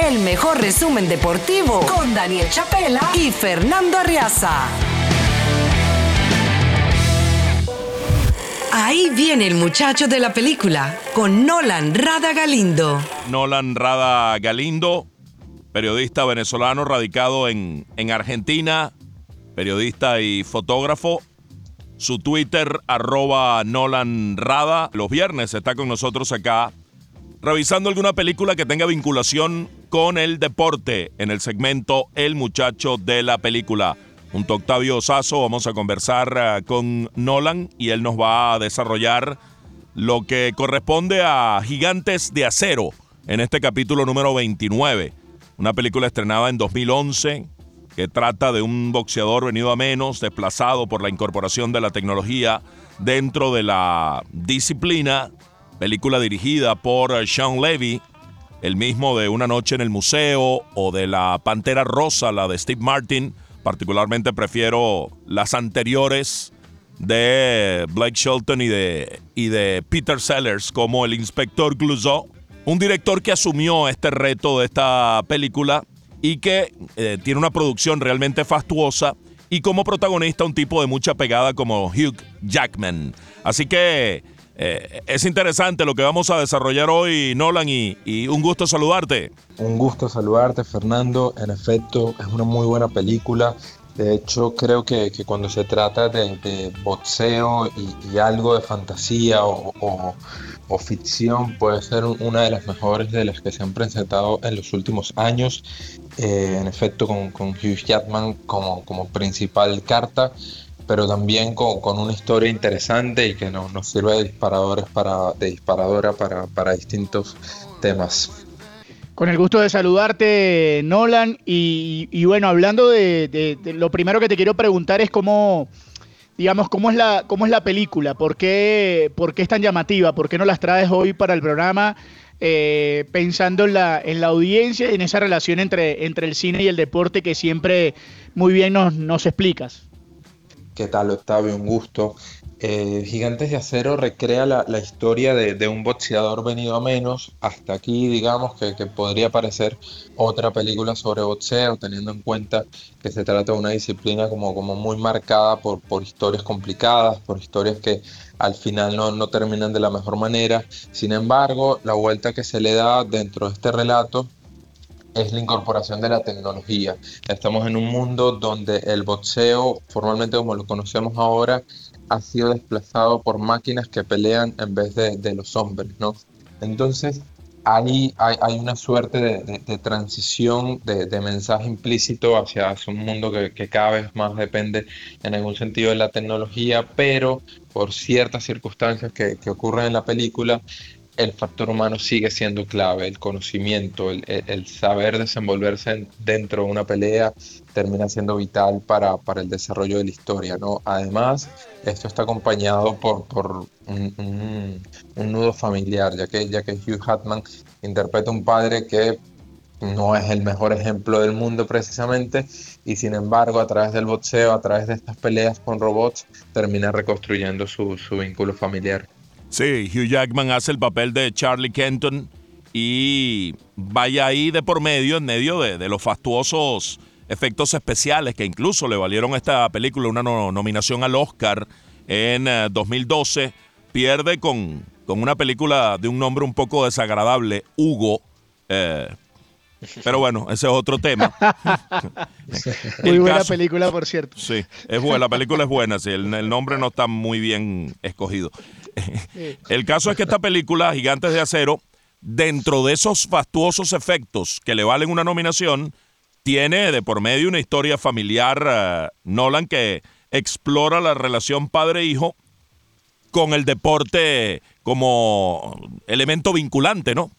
El mejor resumen deportivo con Daniel Chapela y Fernando Arriaza. Ahí viene el muchacho de la película con Nolan Rada Galindo. Nolan Rada Galindo, periodista venezolano radicado en, en Argentina, periodista y fotógrafo. Su Twitter, arroba Nolan Rada. Los viernes está con nosotros acá revisando alguna película que tenga vinculación con el deporte en el segmento El muchacho de la película. Junto a Octavio Sazo vamos a conversar eh, con Nolan y él nos va a desarrollar lo que corresponde a Gigantes de Acero en este capítulo número 29. Una película estrenada en 2011 que trata de un boxeador venido a menos, desplazado por la incorporación de la tecnología dentro de la disciplina. Película dirigida por Sean Levy, el mismo de Una noche en el museo o de La Pantera Rosa, la de Steve Martin. Particularmente prefiero las anteriores de Blake Shelton y de, y de Peter Sellers como el inspector Clouseau. Un director que asumió este reto de esta película y que eh, tiene una producción realmente fastuosa y como protagonista un tipo de mucha pegada como Hugh Jackman. Así que eh, es interesante lo que vamos a desarrollar hoy, Nolan, y, un gusto saludarte. Un gusto saludarte, Fernando. En efecto, es una muy buena película. De hecho, creo que, cuando se trata de, boxeo y, algo de fantasía o, ficción, puede ser una de las mejores de las que se han presentado en los últimos años. Eh, en efecto, con, Hugh Jackman como, como principal carta, pero también con, una historia interesante y que nos, sirve de, disparadores para, de disparadora para, para distintos temas. Con el gusto de saludarte, Nolan. Y, bueno, hablando de, lo primero que te quiero preguntar es cómo, digamos, cómo es la, cómo es la película, ¿Por qué, por qué es tan llamativa, por qué no las traes hoy para el programa, eh, pensando en la, en la audiencia y en esa relación entre, entre el cine y el deporte que siempre muy bien nos, nos explicas. ¿Qué tal, Octavio? Un gusto. Eh, Gigantes de Acero recrea la, historia de, un boxeador venido a menos. Hasta aquí, digamos, que, podría parecer otra película sobre boxeo, teniendo en cuenta que se trata de una disciplina como, como muy marcada por, por historias complicadas, por historias que al final no, no terminan de la mejor manera. Sin embargo, la vuelta que se le da dentro de este relato es la incorporación de la tecnología. Estamos en un mundo donde el boxeo, formalmente como lo conocemos ahora, ha sido desplazado por máquinas que pelean en vez de, los hombres, ¿no? Entonces, ahí hay, una suerte de, transición de, mensaje implícito hacia, un mundo que, cada vez más depende en algún sentido de la tecnología, pero por ciertas circunstancias que, que ocurren en la película, el factor humano sigue siendo clave, el conocimiento, el, saber desenvolverse dentro de una pelea termina siendo vital para, el desarrollo de la historia. ¿no? Además, esto está acompañado por, por un, nudo familiar, ya que, ya que Hugh Hatman interpreta un padre que no es el mejor ejemplo del mundo precisamente y sin embargo a través del boxeo, a través de estas peleas con robots, termina reconstruyendo su, su vínculo familiar. Sí, Hugh Jackman hace el papel de Charlie Kenton y vaya ahí de por medio, en medio de, los fastuosos efectos especiales que incluso le valieron a esta película una nominación al Oscar en 2012. Eh, Pierde con, con, una película de un nombre un poco desagradable, Hugo. Eh, pero bueno, ese es otro tema. muy buena película, por cierto. Sí, es buena, la película es buena, sí, el nombre no está muy bien escogido. El caso es que esta película, Gigantes de Acero, dentro de esos fastuosos efectos que le valen una nominación, tiene de por medio una historia familiar, eh, Nolan, que explora la relación padre-hijo con el deporte como elemento vinculante, ¿no?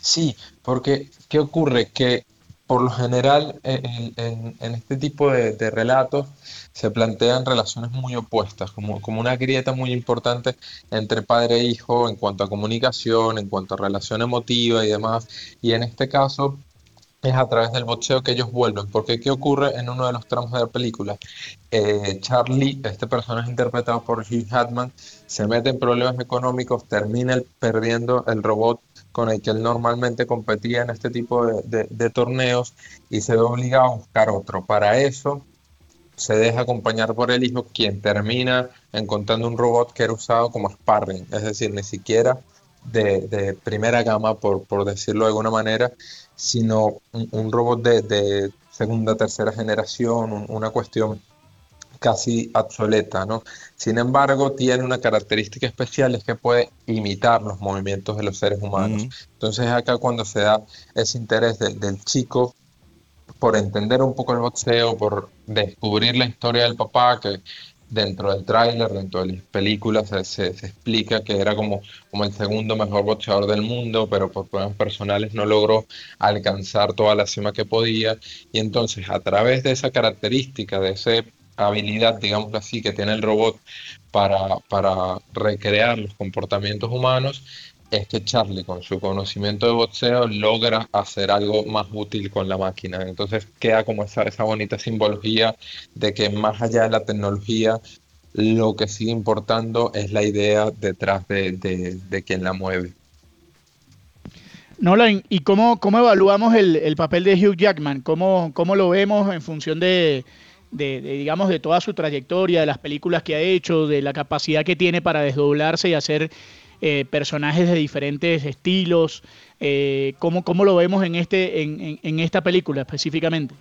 Sí, porque ¿qué ocurre? Que por lo general en, este tipo de, relatos se plantean relaciones muy opuestas, como, como una grieta muy importante entre padre e hijo en cuanto a comunicación, en cuanto a relación emotiva y demás. Y en este caso, es a través del boxeo que ellos vuelven. Porque ¿qué ocurre en uno de los tramos de la película? Eh, Charlie, este personaje interpretado por Hugh Hatman, se mete en problemas económicos, termina perdiendo el robot con el que él normalmente competía en este tipo de, torneos y se ve obligado a buscar otro. Para eso se deja acompañar por el hijo, quien termina encontrando un robot que era usado como sparring, es decir, ni siquiera de, primera gama, por, decirlo de alguna manera, sino un, robot de, segunda, tercera generación, una cuestión casi obsoleta, ¿no? Sin embargo, tiene una característica especial, es que puede imitar los movimientos de los seres humanos. Entonces acá cuando se da ese interés del chico por entender un poco el boxeo, por descubrir la historia del papá, que dentro del tráiler, dentro de las películas, se, se, explica que era como, como el segundo mejor boxeador del mundo, pero por problemas personales no logró alcanzar toda la cima que podía. Y entonces, a través de esa característica, de esa habilidad, digamos así, que tiene el robot para, para recrear los comportamientos humanos, es que Charlie, con su conocimiento de boxeo, logra hacer algo más útil con la máquina. Entonces queda como esa, esa bonita simbología de que más allá de la tecnología, lo que sigue importando es la idea detrás de, de, quien la mueve. Nolan, ¿y cómo, cómo evaluamos el, papel de Hugh Jackman? ¿Cómo, cómo lo vemos en función de, de, digamos, de toda su trayectoria, de las películas que ha hecho, de la capacidad que tiene para desdoblarse y hacer eh, personajes de diferentes estilos. Eh, ¿cómo, ¿cómo, lo vemos en, este, en, en, esta película específicamente?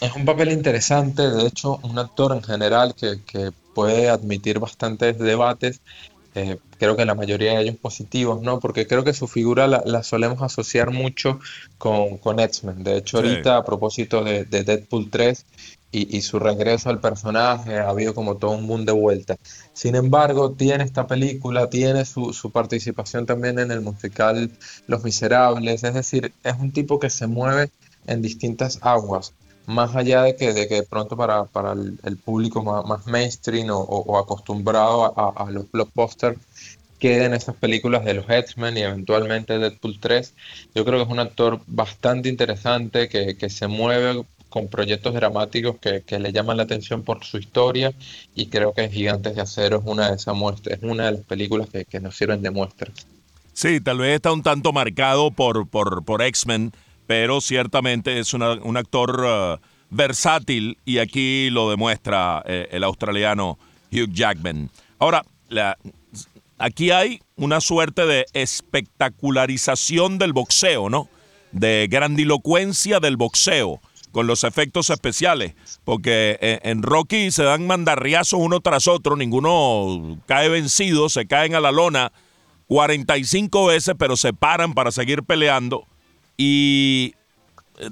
Es un papel interesante, de hecho, un actor en general que, que puede admitir bastantes debates. Eh, creo que la mayoría de ellos positivos, ¿no? Porque creo que su figura la, solemos asociar mucho con, con X-Men. De hecho, ahorita, a propósito de, de Deadpool 3, y, su regreso al personaje, ha habido como todo un boom de vuelta. Sin embargo, tiene esta película, tiene su, participación también en el musical Los Miserables, es decir, es un tipo que se mueve en distintas aguas, más allá de que de, que pronto para, para el, público más, mainstream o, acostumbrado a, los blockbusters, queden esas películas de los X-Men y eventualmente Deadpool 3. Yo creo que es un actor bastante interesante que, que se mueve con proyectos dramáticos que, que, le llaman la atención por su historia y creo que Gigantes de Acero es una de esas muestras, es una de las películas que, que nos sirven de muestra. Sí, tal vez está un tanto marcado por, por, por X-Men, pero ciertamente es un actor uh, versátil y aquí lo demuestra eh, el australiano Hugh Jackman. Ahora, aquí hay una suerte de espectacularización del boxeo, ¿no? De grandilocuencia del boxeo con los efectos especiales, porque eh, en Rocky se dan mandarriazos uno tras otro, ninguno cae vencido, se caen a la lona 45 veces, pero se paran para seguir peleando y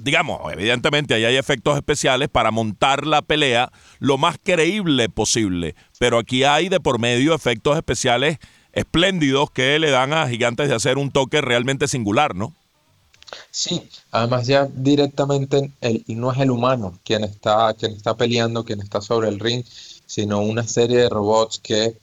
digamos, evidentemente ahí hay efectos especiales para montar la pelea lo más creíble posible, pero aquí hay de por medio efectos especiales espléndidos que le dan a Gigantes de hacer un toque realmente singular, ¿no? Sí, además ya directamente el, no es el humano quien está, quien está peleando, quien está sobre el ring, sino una serie de robots que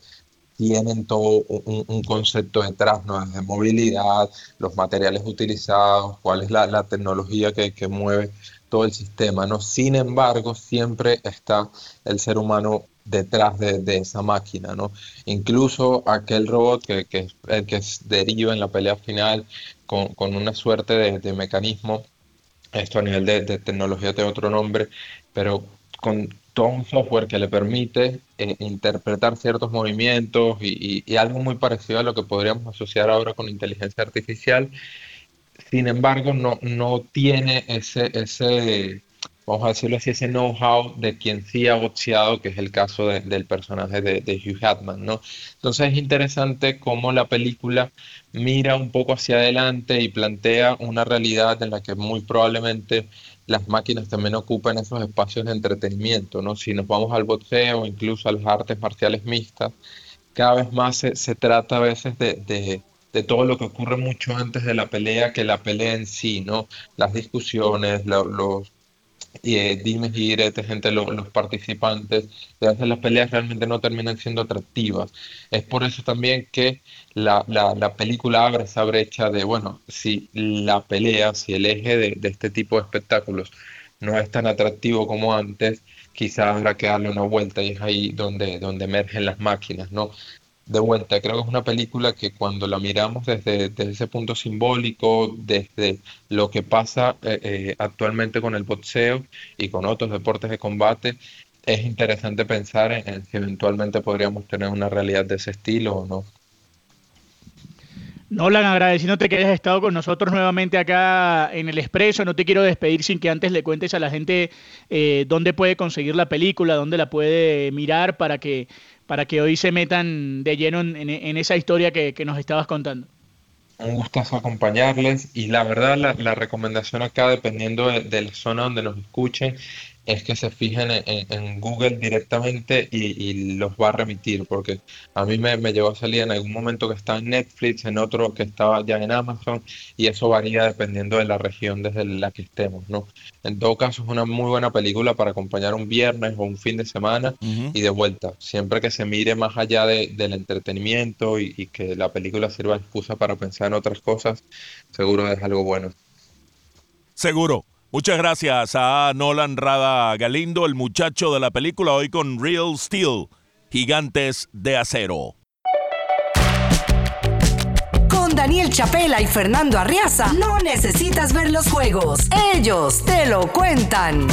tienen todo un, concepto detrás, ¿no? De movilidad, los materiales utilizados, cuál es la, tecnología que, mueve todo el sistema, ¿no? Sin embargo, siempre está el ser humano detrás de, esa máquina, ¿no? Incluso aquel robot que, que, el que deriva en la pelea final con, una suerte de, mecanismo, esto a nivel de, tecnología tiene otro nombre, pero con todo un software que le permite eh, interpretar ciertos movimientos y, algo muy parecido a lo que podríamos asociar ahora con inteligencia artificial. Sin embargo, no, no tiene ese, ese, vamos a decirlo así, ese know-how de quien sí ha boxeado, que es el caso del personaje de, de, Hugh Hatman, ¿no? Entonces es interesante cómo la película mira un poco hacia adelante y plantea una realidad en la que muy probablemente las máquinas también ocupan esos espacios de entretenimiento, ¿no? Si nos vamos al boxeo, incluso a las artes marciales mixtas, cada vez más se, trata a veces de, de, de, todo lo que ocurre mucho antes de la pelea que la pelea en sí, ¿no? Las discusiones, los eh, dimes y diretes entre los participantes, hacer las peleas realmente no terminan siendo atractivas. Es por eso también que la, la, película abre esa brecha de, bueno, si la pelea, si el eje de, de este tipo de espectáculos no es tan atractivo como antes, quizás habrá que darle una vuelta y es ahí donde, donde emergen las máquinas, ¿no? De vuelta, creo que es una película que cuando la miramos desde, ese punto simbólico, desde lo que pasa eh, eh, actualmente con el boxeo y con otros deportes de combate, es interesante pensar en si eventualmente podríamos tener una realidad de ese estilo o no. Nolan, agradeciéndote que hayas estado con nosotros nuevamente acá en el Expreso. No te quiero despedir sin que antes le cuentes a la gente eh, dónde puede conseguir la película, dónde la puede mirar para que, para que hoy se metan de lleno en, esa historia que, nos estabas contando. Un gustazo acompañarles y la verdad la, recomendación acá, dependiendo de, la zona donde nos escuchen, es que se fijen en, Google directamente y, los va a remitir, porque a mí me, me llegó a salir en algún momento que está en Netflix, en otro que estaba ya en Amazon, y eso varía dependiendo de la región desde la que estemos, ¿no? En todo caso, es una muy buena película para acompañar un viernes o un fin de semana y de vuelta, siempre que se mire más allá del entretenimiento y, y que la película sirva de excusa para pensar en otras cosas, seguro es algo bueno. Seguro. Muchas gracias a Nolan Rada Galindo, el muchacho de la película, hoy con Real Steel, Gigantes de Acero. Con Daniel Chapela y Fernando Arriaza, no necesitas ver los juegos, ellos te lo cuentan.